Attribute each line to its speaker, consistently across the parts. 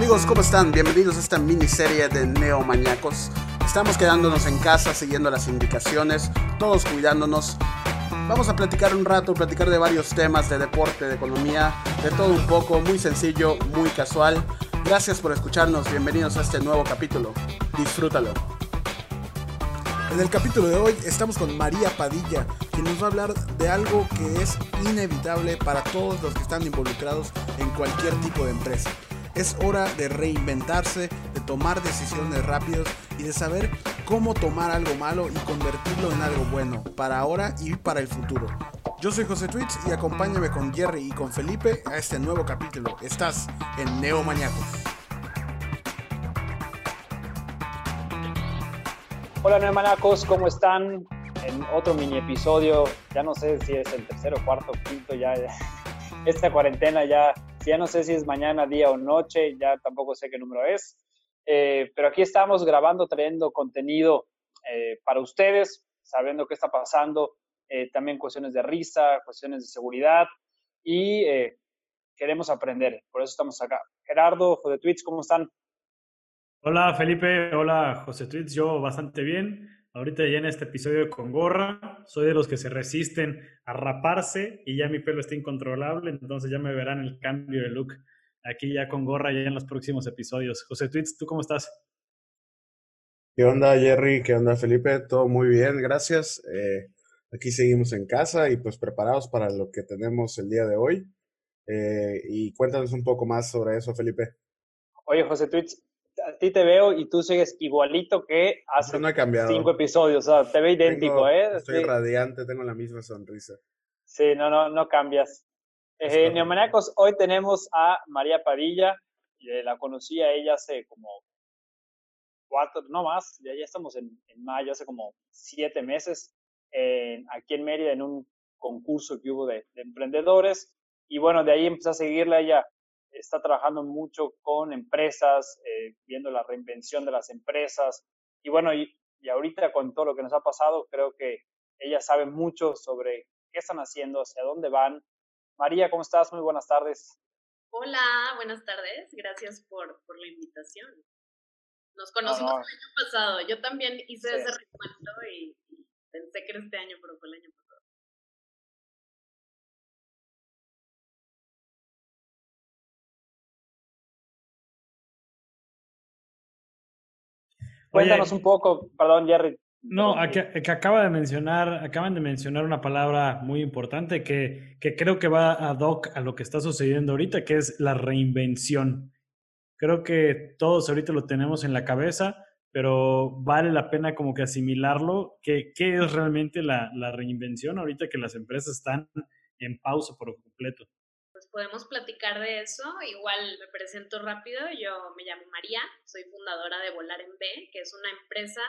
Speaker 1: Amigos, ¿cómo están? Bienvenidos a esta miniserie de Neomaniacos. Estamos quedándonos en casa, siguiendo las indicaciones, todos cuidándonos. Vamos a platicar un rato, platicar de varios temas, de deporte, de economía, de todo un poco, muy sencillo, muy casual. Gracias por escucharnos, bienvenidos a este nuevo capítulo. Disfrútalo. En el capítulo de hoy estamos con María Padilla, quien nos va a hablar de algo que es inevitable para todos los que están involucrados en cualquier tipo de empresa. Es hora de reinventarse, de tomar decisiones rápidas y de saber cómo tomar algo malo y convertirlo en algo bueno, para ahora y para el futuro. Yo soy José Twitch y acompáñame con Jerry y con Felipe a este nuevo capítulo. Estás en Neomaniacos.
Speaker 2: Hola Neomaniacos, ¿cómo están? En otro mini episodio, ya no sé si es el tercero, cuarto, quinto, ya esta cuarentena ya ya no sé si es mañana, día o noche, ya tampoco sé qué número es, eh, pero aquí estamos grabando, trayendo contenido eh, para ustedes, sabiendo qué está pasando, eh, también cuestiones de risa, cuestiones de seguridad y queremos aprender, por eso estamos acá. Gerardo, José Twitch, ¿cómo están?
Speaker 3: Hola Felipe, hola José Twitch, yo bastante bien. Ahorita ya en este episodio con gorra, soy de los que se resisten a raparse y ya mi pelo está incontrolable, entonces ya me verán el cambio de look aquí ya con gorra ya en los próximos episodios. José Tweets, ¿tú cómo estás?
Speaker 4: ¿Qué onda Jerry? ¿Qué onda Felipe? Todo muy bien, gracias. Eh, aquí seguimos en casa y pues preparados para lo que tenemos el día de hoy. Eh, y cuéntanos un poco más sobre eso, Felipe.
Speaker 2: Oye, José Tweets, a ti te veo y tú sigues igualito que hace cinco episodios. O sea, te ve idéntico, ¿eh?
Speaker 4: Estoy radiante, tengo la misma sonrisa.
Speaker 2: Sí, no, no, no cambias. Eh, hoy tenemos a María Padilla. la conocí a ella hace como cuatro, no más, ya, ya estamos en, mayo, hace como siete meses, aquí en Mérida, en un concurso que hubo de, de emprendedores. Y bueno, de ahí empecé a seguirla ella está trabajando mucho con empresas, eh, viendo la reinvención de las empresas. Y bueno, y, y, ahorita con todo lo que nos ha pasado, creo que ella sabe mucho sobre qué están haciendo, hacia dónde van. María, ¿cómo estás? Muy buenas tardes.
Speaker 5: Hola, buenas tardes. Gracias por, por la invitación. Nos conocimos el año pasado. Yo también hice ese recuento y, y pensé que era este año, pero fue el año pasado.
Speaker 2: Cuéntanos un poco, perdón, Jerry.
Speaker 3: No, que, acaba de mencionar, acaban de mencionar una palabra muy importante que, que creo que va ad hoc a lo que está sucediendo ahorita, que es la reinvención. Creo que todos ahorita lo tenemos en la cabeza, pero vale la pena como que asimilarlo. ¿Qué, qué es realmente la, la reinvención ahorita que las empresas están en pausa por completo?
Speaker 5: Podemos platicar de eso. Igual me presento rápido, yo me llamo María, soy fundadora de Volar en B, que es una empresa,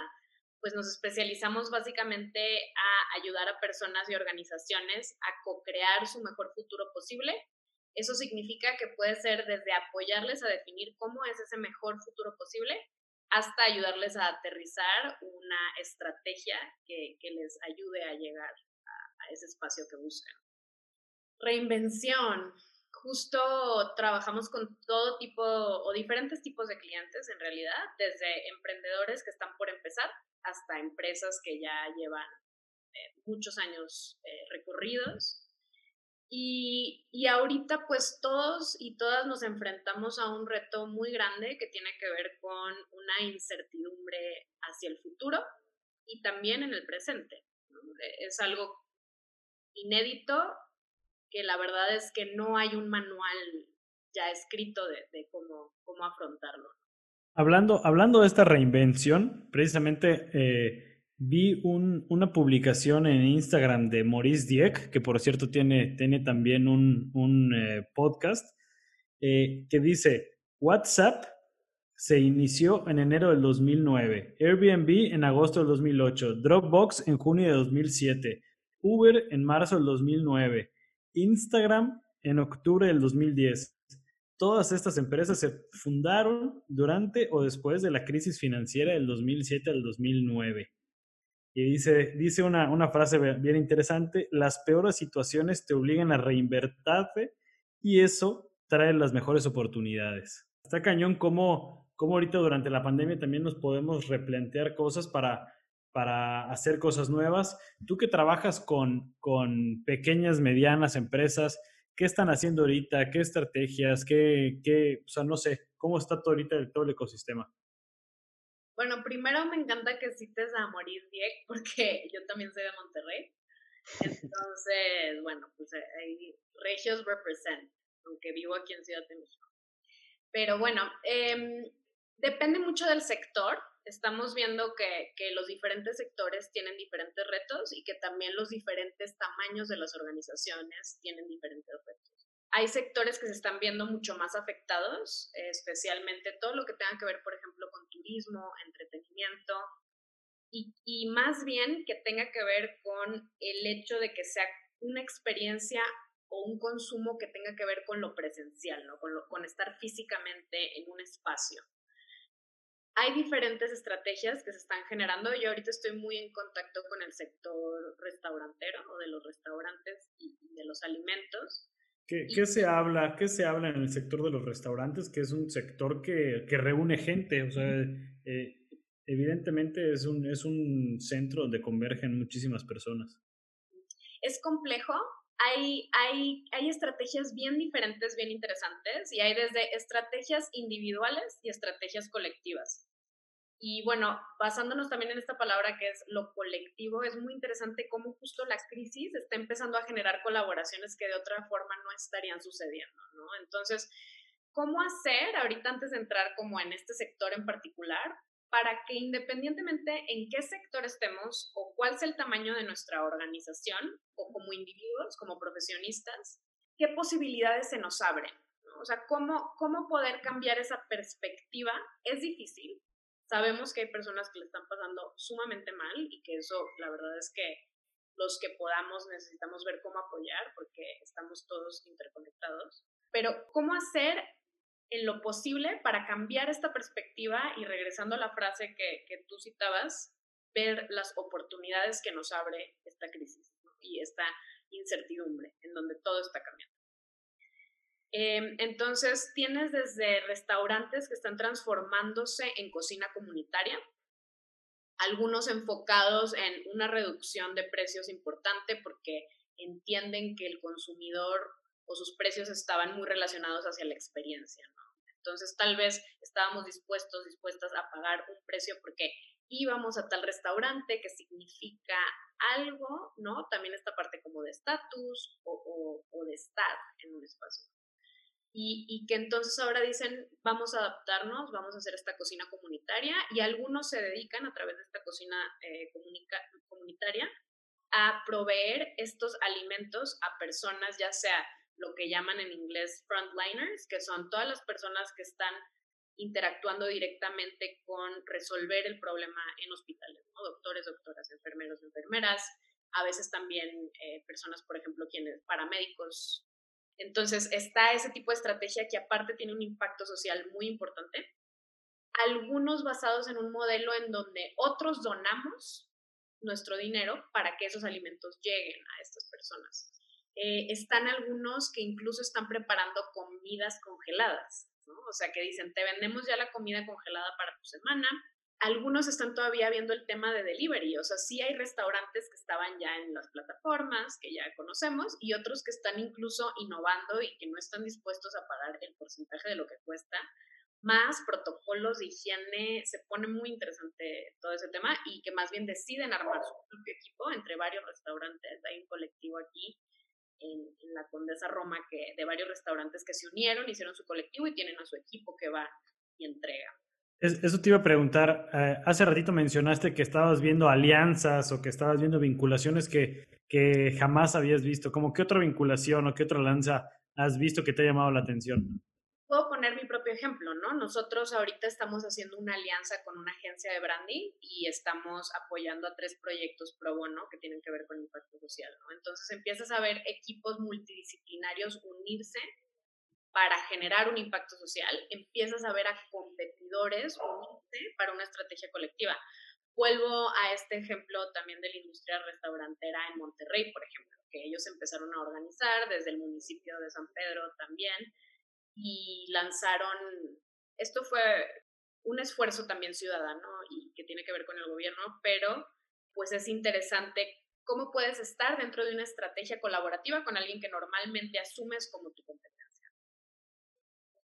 Speaker 5: pues nos especializamos básicamente a ayudar a personas y organizaciones a co-crear su mejor futuro posible. Eso significa que puede ser desde apoyarles a definir cómo es ese mejor futuro posible hasta ayudarles a aterrizar una estrategia que, que les ayude a llegar a, a ese espacio que buscan. Reinvención justo trabajamos con todo tipo o diferentes tipos de clientes en realidad, desde emprendedores que están por empezar hasta empresas que ya llevan eh, muchos años eh, recorridos. Y, y ahorita pues todos y todas nos enfrentamos a un reto muy grande que tiene que ver con una incertidumbre hacia el futuro y también en el presente. Es algo inédito que la verdad es que no hay un manual ya escrito de, cómo, cómo afrontarlo.
Speaker 3: Hablando, hablando de esta reinvención, precisamente eh, vi un, una publicación en Instagram de Maurice Dieck, que por cierto tiene, tiene también un, un eh, podcast, eh, que dice, WhatsApp se inició en enero del 2009, Airbnb en agosto del 2008, Dropbox en junio de 2007, Uber en marzo del 2009, Instagram en octubre del 2010. Todas estas empresas se fundaron durante o después de la crisis financiera del 2007 al 2009. Y dice, dice una, una frase bien interesante, las peores situaciones te obligan a reinvertirte y eso trae las mejores oportunidades. está cañón cómo, cómo ahorita durante la pandemia también nos podemos replantear cosas para, para hacer cosas nuevas. Tú que trabajas con, con pequeñas, medianas empresas, ¿qué están haciendo ahorita? ¿Qué estrategias? ¿Qué, qué, o sea, no sé, cómo está todo ahorita todo el ecosistema?
Speaker 5: Bueno, primero me encanta que cites a Morir Dieg, porque yo también soy de Monterrey. Entonces, bueno, pues eh, ahí Regios represent, aunque vivo aquí en Ciudad de México. Pero bueno, eh, depende mucho del sector. Estamos viendo que, que, los diferentes sectores tienen diferentes retos y que también los diferentes tamaños de las organizaciones tienen diferentes retos. Hay sectores que se están viendo mucho más afectados, especialmente todo lo que tenga que ver, por ejemplo, con turismo, entretenimiento, y, y más bien que tenga que ver con el hecho de que sea una experiencia o un consumo que tenga que ver con lo presencial, ¿no? con, lo, con estar físicamente en un espacio. Hay diferentes estrategias que se están generando. Yo ahorita estoy muy en contacto con el sector restaurantero o de los restaurantes y de los alimentos.
Speaker 3: ¿Qué, ¿Qué, se habla? ¿Qué se habla en el sector de los restaurantes? Que es un sector que, que reúne gente. O sea, eh, evidentemente es un, es un centro donde convergen muchísimas personas.
Speaker 5: Es complejo, hay, hay, hay estrategias bien diferentes, bien interesantes, y hay desde estrategias individuales y estrategias colectivas. Y bueno, basándonos también en esta palabra que es lo colectivo, es muy interesante cómo justo la crisis está empezando a generar colaboraciones que de otra forma no estarían sucediendo, ¿no? Entonces, ¿cómo hacer ahorita antes de entrar como en este sector en particular? Para que independientemente en qué sector estemos o cuál sea el tamaño de nuestra organización o como individuos, como profesionistas, qué posibilidades se nos abren. O sea, ¿cómo, cómo poder cambiar esa perspectiva es difícil. Sabemos que hay personas que le están pasando sumamente mal y que eso, la verdad es que los que podamos necesitamos ver cómo apoyar porque estamos todos interconectados. Pero, ¿cómo hacer en lo posible para cambiar esta perspectiva y regresando a la frase que, que tú citabas, ver las oportunidades que nos abre esta crisis y esta incertidumbre en donde todo está cambiando. Eh, entonces, tienes desde restaurantes que están transformándose en cocina comunitaria, algunos enfocados en una reducción de precios importante porque entienden que el consumidor o sus precios estaban muy relacionados hacia la experiencia. ¿no? Entonces tal vez estábamos dispuestos, dispuestas a pagar un precio porque íbamos a tal restaurante que significa algo, ¿no? También esta parte como de estatus o, o, de estar en un espacio. Y, y, que entonces ahora dicen, vamos a adaptarnos, vamos a hacer esta cocina comunitaria y algunos se dedican a través de esta cocina eh, comunitaria a proveer estos alimentos a personas, ya sea lo que llaman en inglés frontliners, que son todas las personas que están interactuando directamente con resolver el problema en hospitales, ¿no? doctores, doctoras, enfermeros, enfermeras, a veces también eh, personas, por ejemplo, quienes, paramédicos. Entonces está ese tipo de estrategia que aparte tiene un impacto social muy importante. Algunos basados en un modelo en donde otros donamos nuestro dinero para que esos alimentos lleguen a estas personas. Eh, están algunos que incluso están preparando comidas congeladas, ¿no? O sea, que dicen, te vendemos ya la comida congelada para tu semana. Algunos están todavía viendo el tema de delivery, o sea, sí hay restaurantes que estaban ya en las plataformas, que ya conocemos, y otros que están incluso innovando y que no están dispuestos a pagar el porcentaje de lo que cuesta, más protocolos de higiene, se pone muy interesante todo ese tema y que más bien deciden armar su propio equipo entre varios restaurantes, hay un colectivo aquí en, la Condesa Roma que, de varios restaurantes que se unieron, hicieron su colectivo y tienen a su equipo que va y entrega.
Speaker 3: eso te iba a preguntar, eh, hace ratito mencionaste que estabas viendo alianzas o que estabas viendo vinculaciones que, que jamás habías visto. ¿Cómo qué otra vinculación o qué otra alianza has visto que te ha llamado la atención?
Speaker 5: Mi propio ejemplo, ¿no? Nosotros ahorita estamos haciendo una alianza con una agencia de branding y estamos apoyando a tres proyectos pro bono que tienen que ver con impacto social. Entonces empiezas a ver equipos multidisciplinarios unirse para generar un impacto social, empiezas a ver a competidores unirse para una estrategia colectiva. Vuelvo a este ejemplo también de la industria restaurantera en Monterrey, por ejemplo, que ellos empezaron a organizar desde el municipio de San Pedro también, y lanzaron esto fue un esfuerzo también ciudadano y que tiene que ver con el gobierno, pero pues es interesante cómo puedes estar dentro de una estrategia colaborativa con alguien que normalmente asumes como tu competencia.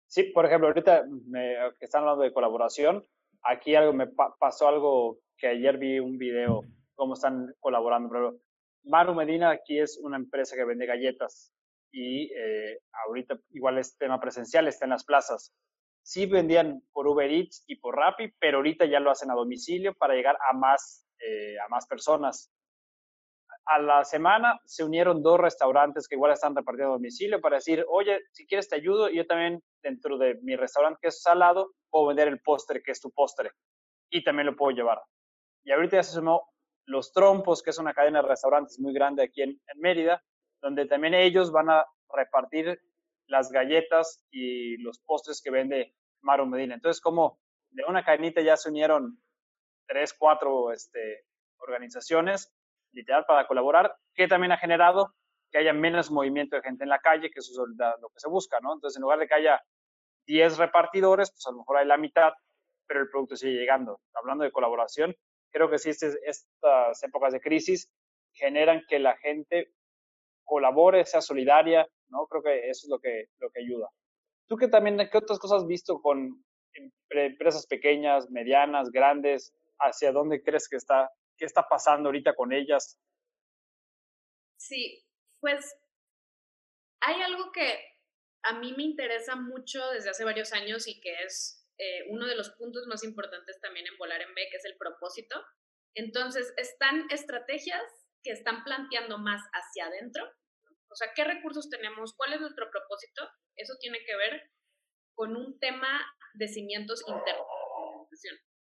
Speaker 2: Sí, por ejemplo, ahorita me, que están hablando de colaboración, aquí algo me pasó algo que ayer vi un video, cómo están colaborando. Pero Maru Medina aquí es una empresa que vende galletas y eh, ahorita igual es tema presencial, está en las plazas. Sí vendían por Uber Eats y por Rappi, pero ahorita ya lo hacen a domicilio para llegar a más, eh, a más personas. A la semana se unieron dos restaurantes que igual están repartiendo a domicilio para decir, oye, si quieres te ayudo, yo también dentro de mi restaurante que es salado, puedo vender el postre que es tu postre y también lo puedo llevar. Y ahorita ya se sumó Los Trompos, que es una cadena de restaurantes muy grande aquí en Mérida, donde también ellos van a repartir las galletas y los postres que vende Maru Medina. Entonces, como de una cadenita ya se unieron tres, cuatro este, organizaciones, literal, para colaborar, que también ha generado que haya menos movimiento de gente en la calle, que eso es lo que se busca, ¿no? Entonces, en lugar de que haya 10 repartidores, pues a lo mejor hay la mitad, pero el producto sigue llegando. Hablando de colaboración, creo que sí, este, estas épocas de crisis generan que la gente colabore, sea solidaria, ¿no? Creo que eso es lo que, lo que ayuda. ¿Tú qué también, qué otras cosas has visto con empresas pequeñas, medianas, grandes? ¿Hacia dónde crees que está, qué está pasando ahorita con ellas?
Speaker 5: Sí, pues hay algo que a mí me interesa mucho desde hace varios años y que es eh, uno de los puntos más importantes también en Volar en B, que es el propósito. Entonces, están estrategias que están planteando más hacia adentro. O sea, ¿qué recursos tenemos? ¿Cuál es nuestro propósito? Eso tiene que ver con un tema de cimientos internos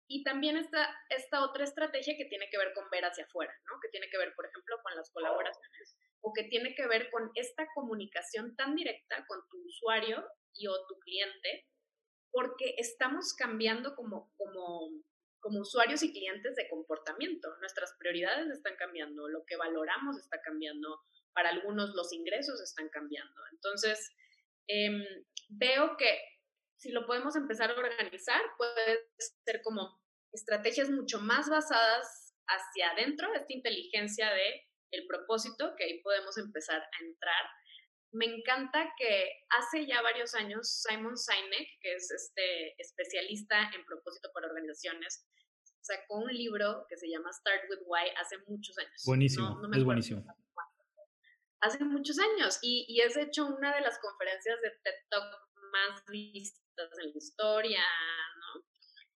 Speaker 5: Y también está esta otra estrategia que tiene que ver con ver hacia afuera, ¿no? Que tiene que ver, por ejemplo, con las colaboraciones o que tiene que ver con esta comunicación tan directa con tu usuario y o tu cliente, porque estamos cambiando como, como como usuarios y clientes de comportamiento. Nuestras prioridades están cambiando, lo que valoramos está cambiando, para algunos los ingresos están cambiando. Entonces, em, veo que si lo podemos empezar a organizar, puede ser como estrategias mucho más basadas hacia adentro, esta inteligencia de el propósito, que ahí podemos empezar a entrar. Me encanta que hace ya varios años Simon Sinek, que es este especialista en propósito para organizaciones, sacó un libro que se llama Start with Why hace muchos años.
Speaker 3: Buenísimo, es buenísimo.
Speaker 5: Hace muchos años y, y, es hecho una de las conferencias de TED Talk más vistas en la historia, ¿no?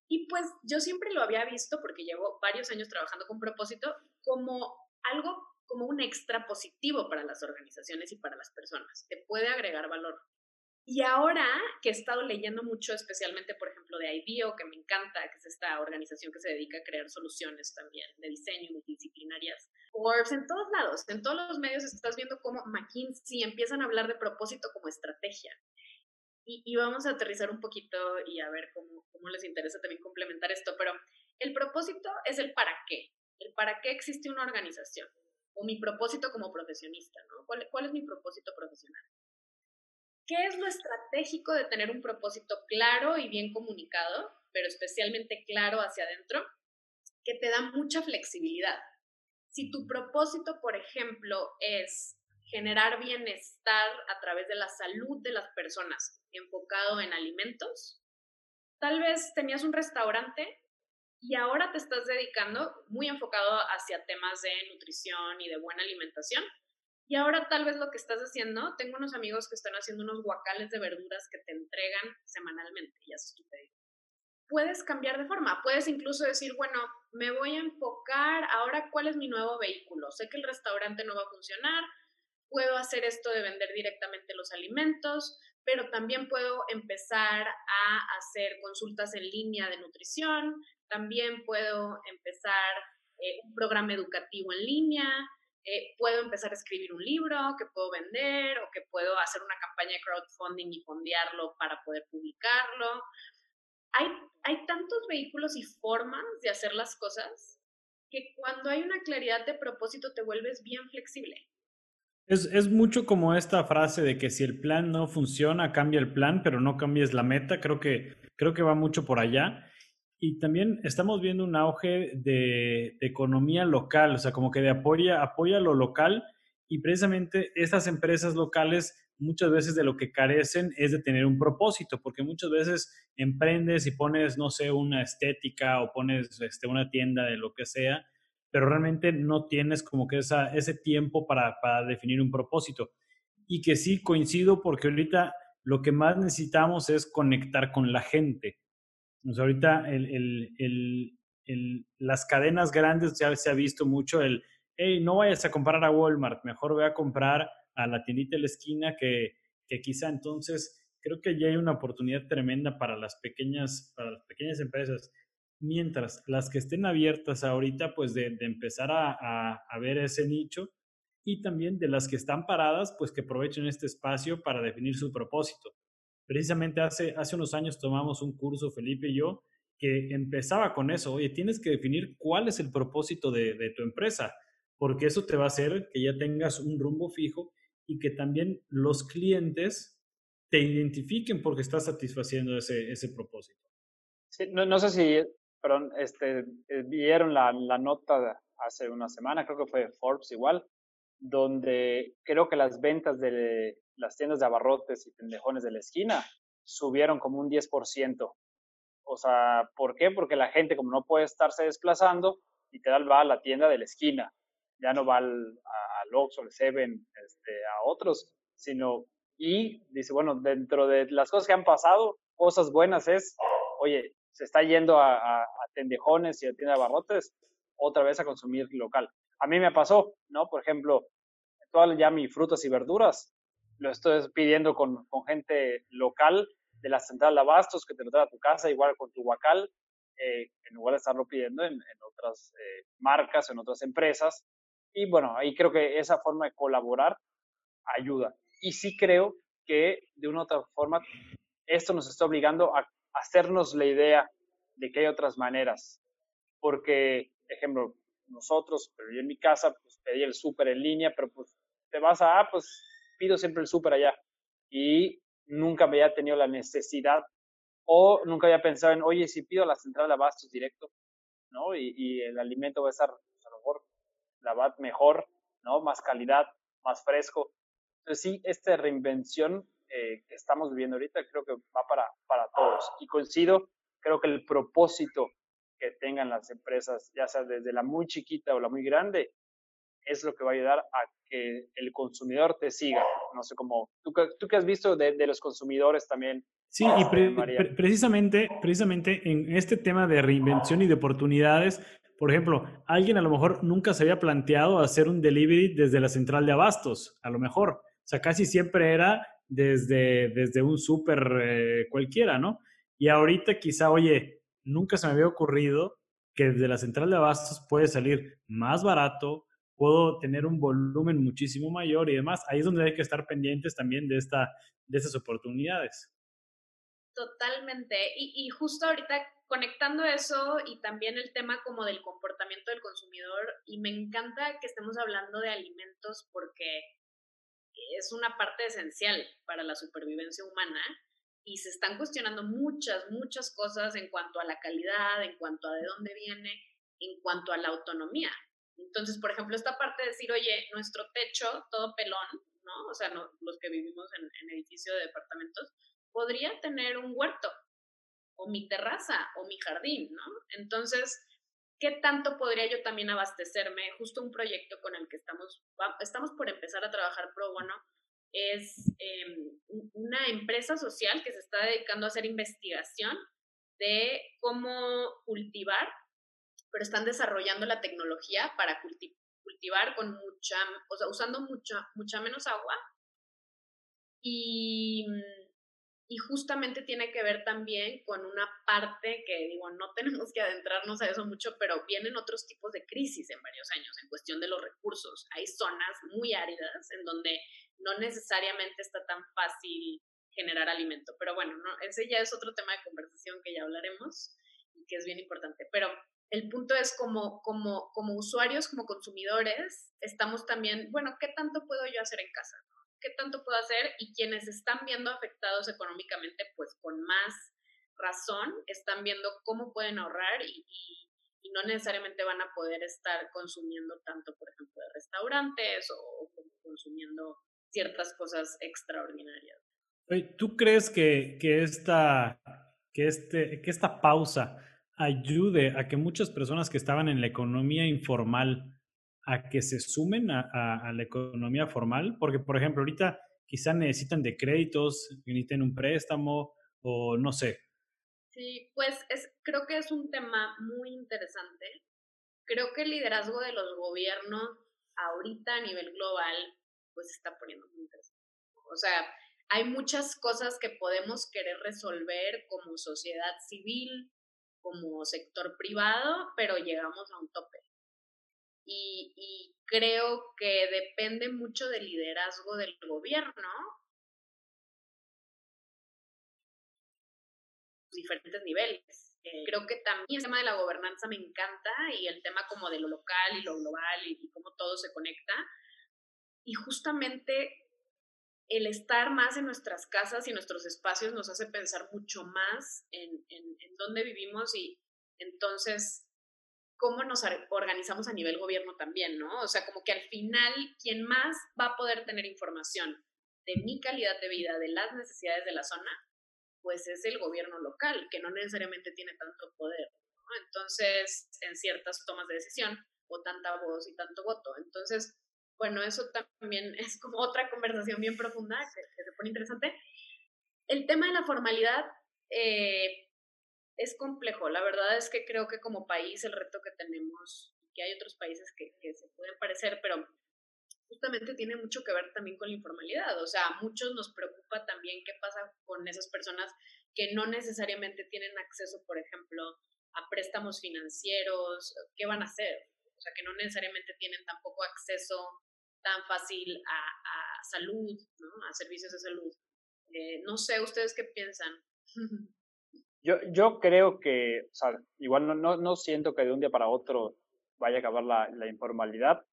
Speaker 5: Y pues yo siempre lo había visto porque llevo varios años trabajando con propósito como algo como un extra positivo para las organizaciones y para las personas. Te puede agregar valor. Y ahora que he estado leyendo mucho, especialmente, por ejemplo, de IDEO, que me encanta, que es esta organización que se dedica a crear soluciones también de diseño multidisciplinarias, Forbes, en todos lados, en todos los medios estás viendo cómo McKinsey empiezan a hablar de propósito como estrategia. Y, y vamos a aterrizar un poquito y a ver cómo, cómo les interesa también complementar esto, pero el propósito es el para qué, el para qué existe una organización, o mi propósito como profesionista, ¿no? ¿Cuál, cuál es mi propósito profesional? ¿Qué es lo estratégico de tener un propósito claro y bien comunicado, pero especialmente claro hacia adentro, que te da mucha flexibilidad? Si tu propósito, por ejemplo, es generar bienestar a través de la salud de las personas, enfocado en alimentos, tal vez tenías un restaurante y ahora te estás dedicando muy enfocado hacia temas de nutrición y de buena alimentación, y ahora tal vez lo que estás haciendo, tengo unos amigos que están haciendo unos guacales de verduras que te entregan semanalmente y haces tu pedido. Puedes cambiar de forma, puedes incluso decir, bueno, me voy a enfocar ahora cuál es mi nuevo vehículo. Sé que el restaurante no va a funcionar, puedo hacer esto de vender directamente los alimentos, pero también puedo empezar a hacer consultas en línea de nutrición, también puedo empezar eh, un programa educativo en línea, eh, puedo empezar a escribir un libro que puedo vender o que puedo hacer una campaña de crowdfunding y fondearlo para poder publicarlo. Hay, hay tantos vehículos y formas de hacer las cosas que cuando hay una claridad de propósito te vuelves bien flexible.
Speaker 3: Es, es, mucho como esta frase de que si el plan no funciona, cambia el plan, pero no cambies la meta. Creo que creo que va mucho por allá. Y también estamos viendo un auge de, economía local, o sea, como que de apoya, apoya lo local y precisamente estas empresas locales muchas veces de lo que carecen es de tener un propósito, porque muchas veces emprendes y pones, no sé, una estética o pones este, una tienda de lo que sea, pero realmente no tienes como que esa, ese tiempo para, para definir un propósito. Y que sí coincido porque ahorita lo que más necesitamos es conectar con la gente. Sea, ahorita el, las cadenas grandes ya se ha visto mucho el, hey, no vayas a comprar a Walmart, mejor voy a comprar a la tiendita de la esquina que, que quizá entonces creo que ya hay una oportunidad tremenda para las pequeñas, para las pequeñas empresas. Mientras las que estén abiertas ahorita, pues de, de empezar a, a, a, ver ese nicho y también de las que están paradas, pues que aprovechen este espacio para definir su propósito. Precisamente hace, hace unos años tomamos un curso, Felipe y yo, que empezaba con eso. Oye, tienes que definir cuál es el propósito de, de tu empresa porque eso te va a hacer que ya tengas un rumbo fijo y que también los clientes te identifiquen porque estás satisfaciendo ese, ese propósito.
Speaker 2: No, no sé si, perdón, este, eh, vieron la, la nota hace una semana, creo que fue Forbes igual, donde creo que las ventas de las tiendas de abarrotes y pendejones de la esquina subieron como un 10%. O sea, ¿por qué? Porque la gente como no puede estarse desplazando, literal va a la tienda de la esquina ya no va al, al Oxxo, al Seven, este, a otros, sino, y dice, bueno, dentro de las cosas que han pasado, cosas buenas es, oye, se está yendo a, a, tendejones y a tienda de barrotes otra vez a consumir local. A mí me pasó, ¿no? Por ejemplo, todas ya mis frutas y verduras lo estoy pidiendo con, con gente local de la central de abastos que te lo trae a tu casa, igual con tu huacal, eh, en lugar de estarlo pidiendo en, en otras eh, marcas, en otras empresas, y bueno, ahí creo que esa forma de colaborar ayuda. Y sí creo que de una u otra forma esto nos está obligando a hacernos la idea de que hay otras maneras. Porque, ejemplo, nosotros, pero yo en mi casa, pues pedí el súper en línea, pero pues te vas a, ah, pues pido siempre el súper allá. Y nunca me había tenido la necesidad o nunca había pensado en, oye, si pido la central de abastos directo, ¿no? Y, y el alimento va a estar la va mejor, ¿no? Más calidad, más fresco. Entonces sí, esta reinvención eh, que estamos viviendo ahorita creo que va para, para todos. Y coincido, creo que el propósito que tengan las empresas, ya sea desde la muy chiquita o la muy grande, es lo que va a ayudar a que el consumidor te siga. No sé cómo, tú, tú que has visto de, de los consumidores también.
Speaker 3: Sí, y pre, pre, precisamente, precisamente en este tema de reinvención y de oportunidades, por ejemplo, alguien a lo mejor nunca se había planteado hacer un delivery desde la central de abastos, a lo mejor. O sea, casi siempre era desde, desde un súper eh, cualquiera, ¿no? Y ahorita quizá, oye, nunca se me había ocurrido que desde la central de abastos puede salir más barato, puedo tener un volumen muchísimo mayor y demás. Ahí es donde hay que estar pendientes también de, esta, de estas oportunidades.
Speaker 5: Totalmente. Y, justo ahorita conectando eso y también el tema como del comportamiento del consumidor, y me encanta que estemos hablando de alimentos porque es una parte esencial para la supervivencia humana y se están cuestionando muchas, muchas cosas en cuanto a la calidad, en cuanto a de dónde viene, en cuanto a la autonomía. Entonces, por ejemplo, esta parte de decir, oye, nuestro techo, todo pelón, ¿no? O sea, los que vivimos en, en edificio de departamentos, podría tener un huerto, o mi terraza o mi jardín, ¿no? Entonces, ¿qué tanto podría yo también abastecerme? Justo un proyecto con el que estamos, estamos por empezar a trabajar pro bono es eh, una empresa social que se está dedicando a hacer investigación de cómo cultivar, pero están desarrollando la tecnología para culti cultivar con mucha, o sea, usando mucha, mucha menos agua y y justamente tiene que ver también con una parte que digo, no tenemos que adentrarnos a eso mucho, pero vienen otros tipos de crisis en varios años en cuestión de los recursos. Hay zonas muy áridas en donde no necesariamente está tan fácil generar alimento, pero bueno, no, ese ya es otro tema de conversación que ya hablaremos y que es bien importante, pero el punto es como, como, como usuarios, como consumidores, estamos también, bueno, ¿qué tanto puedo yo hacer en casa? qué tanto puedo hacer y quienes están viendo afectados económicamente, pues con más razón están viendo cómo pueden ahorrar y, no necesariamente van a poder estar consumiendo tanto, por ejemplo, de restaurantes o, consumiendo ciertas cosas extraordinarias.
Speaker 3: ¿Tú crees que, que, esta, que, este, que esta pausa ayude a que muchas personas que estaban en la economía informal a que se sumen a, la economía formal? Porque, por ejemplo, ahorita quizá necesitan de créditos, necesitan un préstamo o no sé,
Speaker 5: Sí, pues es, creo que es un tema muy interesante. Creo que el liderazgo de los gobiernos ahorita a nivel global pues está poniendo muy interesante. O sea, hay muchas cosas que podemos querer resolver como sociedad civil, como sector privado, pero llegamos a un tope. Y, y creo que depende mucho del liderazgo del gobierno diferentes niveles. Creo que también el tema de la gobernanza me encanta y el tema como de lo local y lo global y, cómo todo se conecta. Y justamente el estar más en nuestras casas y nuestros espacios nos hace pensar mucho más en, en, dónde vivimos y entonces cómo nos organizamos a nivel gobierno también, ¿no? O sea, como que al final quien más va a poder tener información de mi calidad de vida, de las necesidades de la zona, pues es el gobierno local, que no necesariamente tiene tanto poder. Entonces, en ciertas tomas de decisión, o tanta voz y tanto voto. Entonces, bueno, eso también es como otra conversación bien profunda que, se pone interesante. El tema de la formalidad eh, es complejo. La verdad es que creo que como país el reto que tenemos, que hay otros países que, que se pueden parecer, pero justamente tiene mucho que ver también con la informalidad. O sea, a muchos nos preocupa también qué pasa con esas personas que no necesariamente tienen acceso, por ejemplo, a préstamos financieros, ¿qué van a hacer? O sea, que no necesariamente tienen tampoco acceso tan fácil a, salud, ¿no? A servicios de salud. Eh, no sé, ¿ustedes qué piensan?
Speaker 2: Yo, yo creo que, o sea, igual no, no, no siento que de un día para otro vaya a acabar la, la informalidad,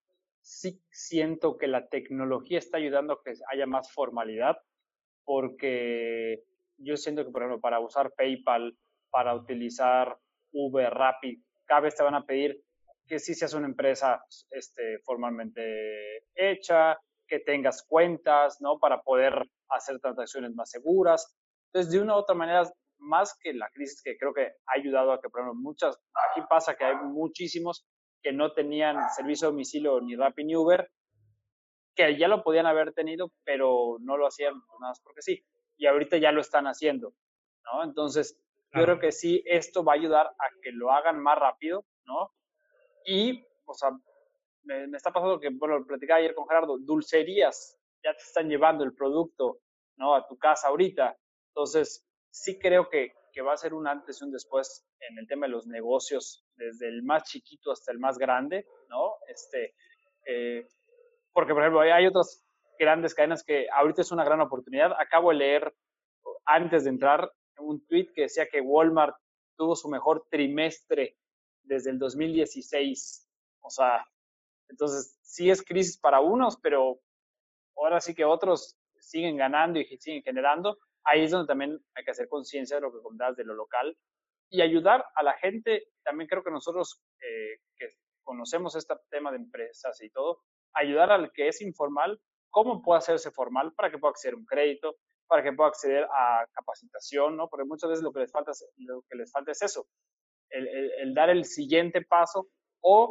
Speaker 2: sí siento que la tecnología está ayudando a que haya más formalidad, porque yo siento que, por ejemplo, para usar PayPal, para utilizar Uber, Rapid, cada vez te van a pedir que sí seas una empresa este, formalmente hecha, que tengas cuentas, ¿no? Para poder hacer transacciones más seguras. Entonces, de una u otra manera, más que la crisis que creo que ha ayudado a que, por ejemplo, muchas, aquí pasa que hay muchísimos que no tenían servicio domicilio ni Rappi ni Uber, que ya lo podían haber tenido, pero no lo hacían pues, nada más porque sí. Y ahorita ya lo están haciendo, ¿no? Entonces, yo creo que sí, esto va a ayudar a que lo hagan más rápido, ¿no? Y, o sea, me, está pasando que, bueno, platicaba ayer con Gerardo, dulcerías ya te están llevando el producto, ¿no? A tu casa ahorita. Entonces, sí creo que que va a ser un antes y un después en el tema de los negocios, desde el más chiquito hasta el más grande, ¿no? Este, eh, porque, por ejemplo, hay otras grandes cadenas que ahorita es una gran oportunidad. Acabo de leer antes de entrar un tweet que decía que Walmart tuvo su mejor trimestre desde el 2016. O sea, entonces sí es crisis para unos, pero ahora sí que otros siguen ganando y siguen generando ahí es donde también hay que hacer conciencia de lo que comentabas de lo local y ayudar a la gente. También creo que nosotros eh, que conocemos este tema de empresas y todo, ayudar al que es informal, cómo puede hacerse formal para que pueda acceder a un crédito, para que pueda acceder a capacitación, ¿no? Porque muchas veces lo que les falta es, lo que les falta es eso, el, dar el siguiente paso o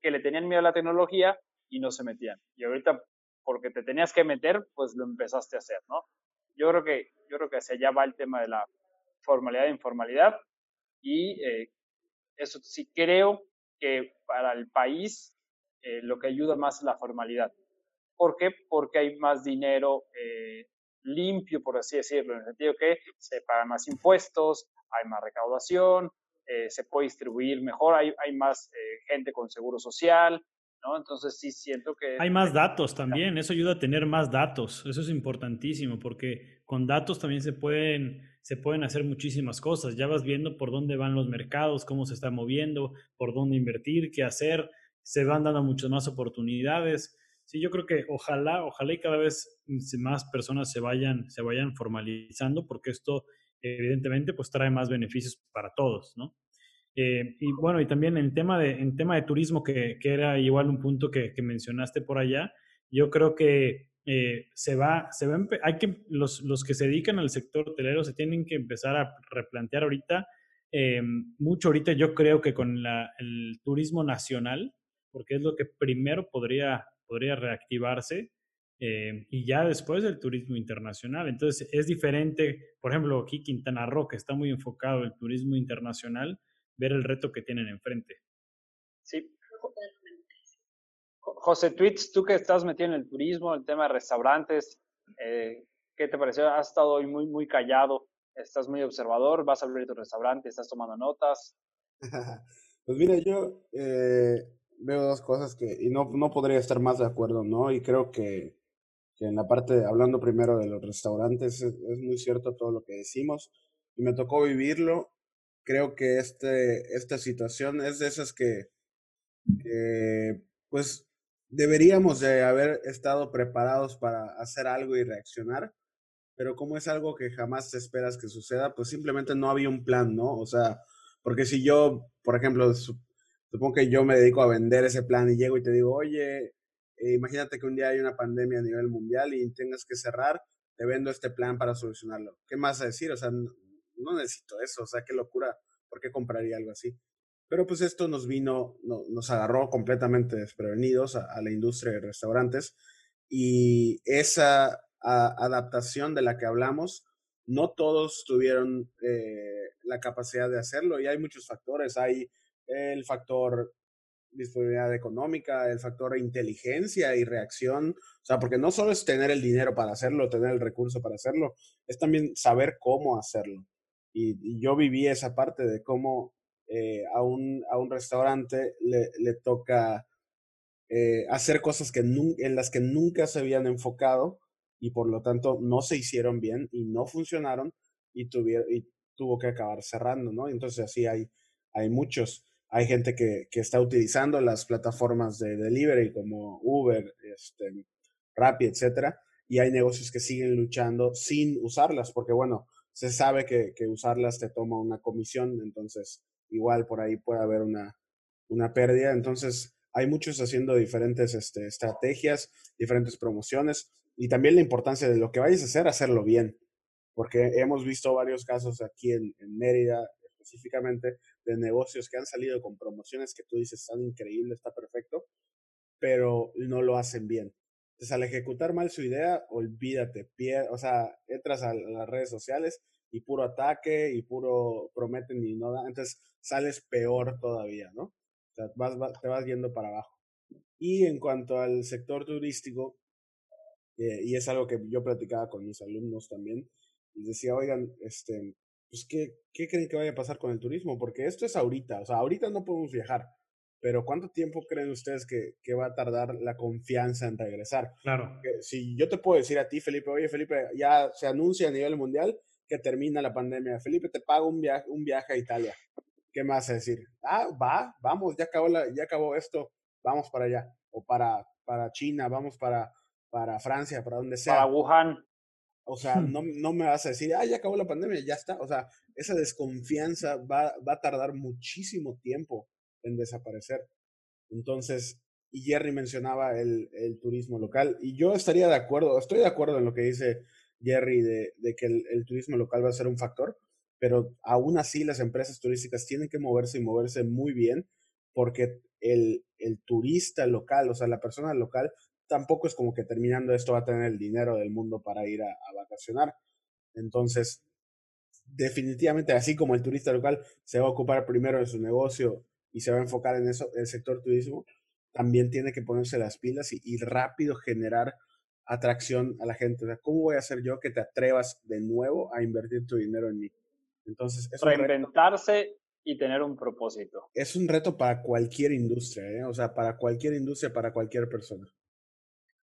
Speaker 2: que le tenían miedo a la tecnología y no se metían. Y ahorita, porque te tenías que meter, pues lo empezaste a hacer, ¿no? yo creo que, yo creo que hacia allá va el tema de la formalidad e informalidad y eh, eso sí creo que para el país eh, lo que ayuda más es la formalidad. ¿Por qué? Porque hay más dinero eh, limpio, por así decirlo, en el sentido que se pagan más impuestos, hay más recaudación, se puede distribuir mejor, hay, hay más gente con seguro social, ¿no? Entonces sí siento que...
Speaker 3: Hay más datos también, eso ayuda a tener más datos, eso es importantísimo porque con datos también se pueden, se pueden hacer muchísimas cosas, ya vas viendo por dónde van los mercados, cómo se está moviendo, por dónde invertir, qué hacer, se van dando muchas más oportunidades. Sí, yo creo que ojalá, ojalá y cada vez más personas se vayan, se vayan formalizando porque esto evidentemente, pues trae más beneficios para todos, ¿no? Eh, y bueno, y también en tema de, en tema de turismo, que, que era igual un punto que, mencionaste por allá, yo creo que eh, se va, se va hay que, los, los que se dedican al sector hotelero se tienen que empezar a replantear ahorita, eh, mucho ahorita yo creo que con la, el turismo nacional, porque es lo que primero podría, podría reactivarse, eh, y ya después el turismo internacional. Entonces es diferente, por ejemplo, aquí Quintana Roo, que está muy enfocado el turismo internacional, ver el reto que tienen enfrente.
Speaker 2: Sí. José Tweets, tú que estás metido en el turismo, el tema de restaurantes, eh, ¿qué te pareció? Has estado hoy muy, muy callado, estás muy observador, vas a abrir tu restaurante, estás tomando notas.
Speaker 4: pues mira, yo eh, veo dos cosas que, y no, no podría estar más de acuerdo, ¿no? Y creo que que en la parte, hablando primero de los restaurantes, es, muy cierto todo lo que decimos y me tocó vivirlo. Creo que este, esta situación es de esas que, pues deberíamos de haber estado preparados para hacer algo y reaccionar, pero como es algo que jamás esperas que suceda, pues simplemente no había un plan, ¿no? O sea, porque si yo, por ejemplo, supongo que yo me dedico a vender ese plan y llego y te digo, oye, eh, imagínate que un día hay una pandemia a nivel mundial y tengas que cerrar, te vendo este plan para solucionarlo. ¿Qué más a decir? O sea, no, necesito eso, o sea, qué locura, ¿por qué compraría algo así? Pero pues esto nos vino, nos agarró completamente desprevenidos a, la industria de restaurantes y esa adaptación de la que hablamos, no todos tuvieron eh, la capacidad de hacerlo y hay muchos factores. Hay el factor disponibilidad económica, el factor inteligencia y reacción. O sea, porque no solo es tener el dinero para hacerlo, tener el recurso para hacerlo, es también saber cómo hacerlo. Y, yo viví esa parte de cómo eh, a, un, a un restaurante le, le toca eh, hacer cosas que en las que nunca se habían enfocado y por lo tanto no se hicieron bien y no funcionaron y, tuvieron, y tuvo que acabar cerrando, ¿no? Entonces así hay, hay muchos hay gente que, que, está utilizando las plataformas de delivery como Uber, este, Rappi, etcétera, y hay negocios que siguen luchando sin usarlas, porque bueno, se sabe que, que, usarlas te toma una comisión, entonces igual por ahí puede haber una, una pérdida. Entonces, hay muchos haciendo diferentes este, estrategias, diferentes promociones y también la importancia de lo que vayas a hacer, hacerlo bien, porque hemos visto varios casos aquí en, en Mérida específicamente de negocios que han salido con promociones que tú dices están increíbles, está perfecto, pero no lo hacen bien. Entonces, al ejecutar mal su idea, olvídate, o sea, entras a las redes sociales y puro ataque y puro prometen y no da, entonces sales peor todavía, ¿no? O sea, vas, te vas yendo para abajo. Y en cuanto al sector turístico, eh, y es algo que yo platicaba con mis alumnos también, les decía, oigan, este, pues, ¿qué, ¿qué creen que vaya a pasar con el turismo? Porque esto es ahorita, o sea, ahorita no podemos viajar, pero ¿cuánto tiempo creen ustedes que, que va a tardar la confianza en regresar?
Speaker 3: Claro.
Speaker 4: si yo te puedo decir a ti, Felipe, oye, Felipe, ya se anuncia a nivel mundial que termina la pandemia. Felipe, te pago un viaje, un viaje a Italia. ¿Qué más decir? Ah, va, vamos, ya acabó, la, ya acabó esto, vamos para allá. O para, para China, vamos para, para Francia, para donde sea.
Speaker 2: Para Wuhan.
Speaker 4: O sea, no, no me vas a decir, ah, ya acabó la pandemia, ya está. O sea, esa desconfianza va, va a tardar muchísimo tiempo en desaparecer. Entonces, y Jerry mencionaba el, el, turismo local, y yo estaría de acuerdo, estoy de acuerdo en lo que dice Jerry de, de que el, el, turismo local va a ser un factor, pero aún así las empresas turísticas tienen que moverse y moverse muy bien, porque el, el turista local, o sea, la persona local, tampoco es como que terminando esto va a tener el dinero del mundo para ir a, vacacionar. Entonces, definitivamente, así como el turista local se va a ocupar primero de su negocio y se va a enfocar en eso, el sector turismo, también tiene que ponerse las pilas y, rápido generar atracción a la gente. O sea, ¿cómo voy a hacer yo que te atrevas de nuevo a invertir tu dinero en mí? Entonces,
Speaker 2: es reinventarse y tener un propósito.
Speaker 4: Es un reto para cualquier industria, ¿eh? o sea, para cualquier industria, para cualquier persona.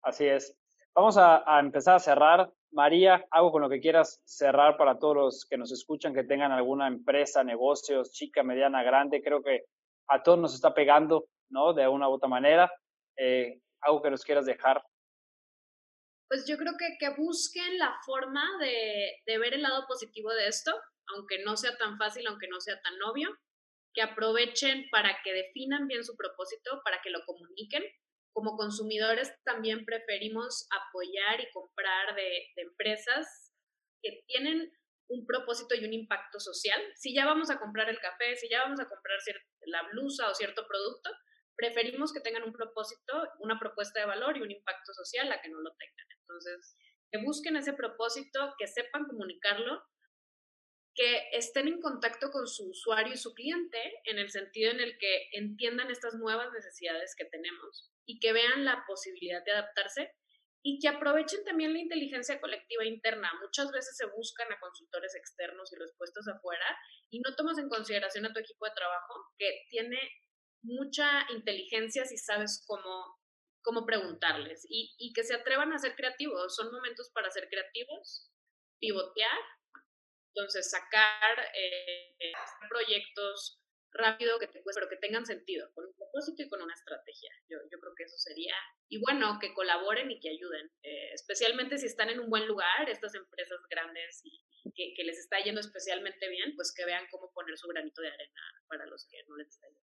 Speaker 2: Así es. Vamos a, empezar a cerrar. María, algo con lo que quieras cerrar para todos los que nos escuchan, que tengan alguna empresa, negocios, chica, mediana, grande. Creo que a todos nos está pegando, ¿no? De una u otra manera. Eh, algo que nos quieras dejar.
Speaker 5: Pues yo creo que, que busquen la forma de, de ver el lado positivo de esto, aunque no sea tan fácil, aunque no sea tan obvio, que aprovechen para que definan bien su propósito, para que lo comuniquen. Como consumidores también preferimos apoyar y comprar de, de empresas que tienen un propósito y un impacto social. Si ya vamos a comprar el café, si ya vamos a comprar la blusa o cierto producto, preferimos que tengan un propósito, una propuesta de valor y un impacto social a que no lo tengan. Entonces, que busquen ese propósito, que sepan comunicarlo, que estén en contacto con su usuario y su cliente en el sentido en el que entiendan estas nuevas necesidades que tenemos y que vean la posibilidad de adaptarse y que aprovechen también la inteligencia colectiva interna. Muchas veces se buscan a consultores externos y los puestos afuera y no tomas en consideración a tu equipo de trabajo que tiene mucha inteligencia si sabes cómo, cómo preguntarles y, y que se atrevan a ser creativos. Son momentos para ser creativos, pivotear, entonces sacar eh, proyectos rápido, que te, pero que tengan sentido, con un propósito y con una estrategia. Yo, yo creo que eso sería. Y bueno, que colaboren y que ayuden, eh, especialmente si están en un buen lugar, estas empresas grandes y que, que, les está yendo especialmente bien, pues que vean cómo poner su granito de arena para los que no les está yendo.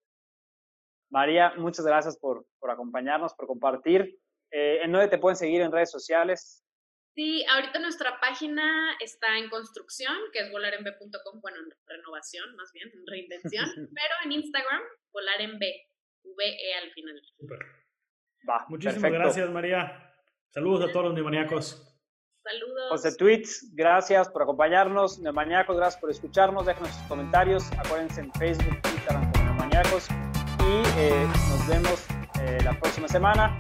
Speaker 2: María, muchas gracias por, por acompañarnos, por compartir. Eh, ¿En dónde te pueden seguir en redes sociales?
Speaker 5: Sí, ahorita nuestra página está en construcción, que es volarenb.com, bueno, en renovación más bien, en reinvención, pero en Instagram, volarenb, V-E al final. Super.
Speaker 3: Va, Muchísimas gracias, María. Saludos a todos los neumaniacos.
Speaker 5: Saludos.
Speaker 2: José Tweets, gracias por acompañarnos. Neumaniacos, gracias por escucharnos. Déjenos sus comentarios. Acuérdense en Facebook, Instagram como Neumaniacos. Y eh, nos vemos eh, la próxima semana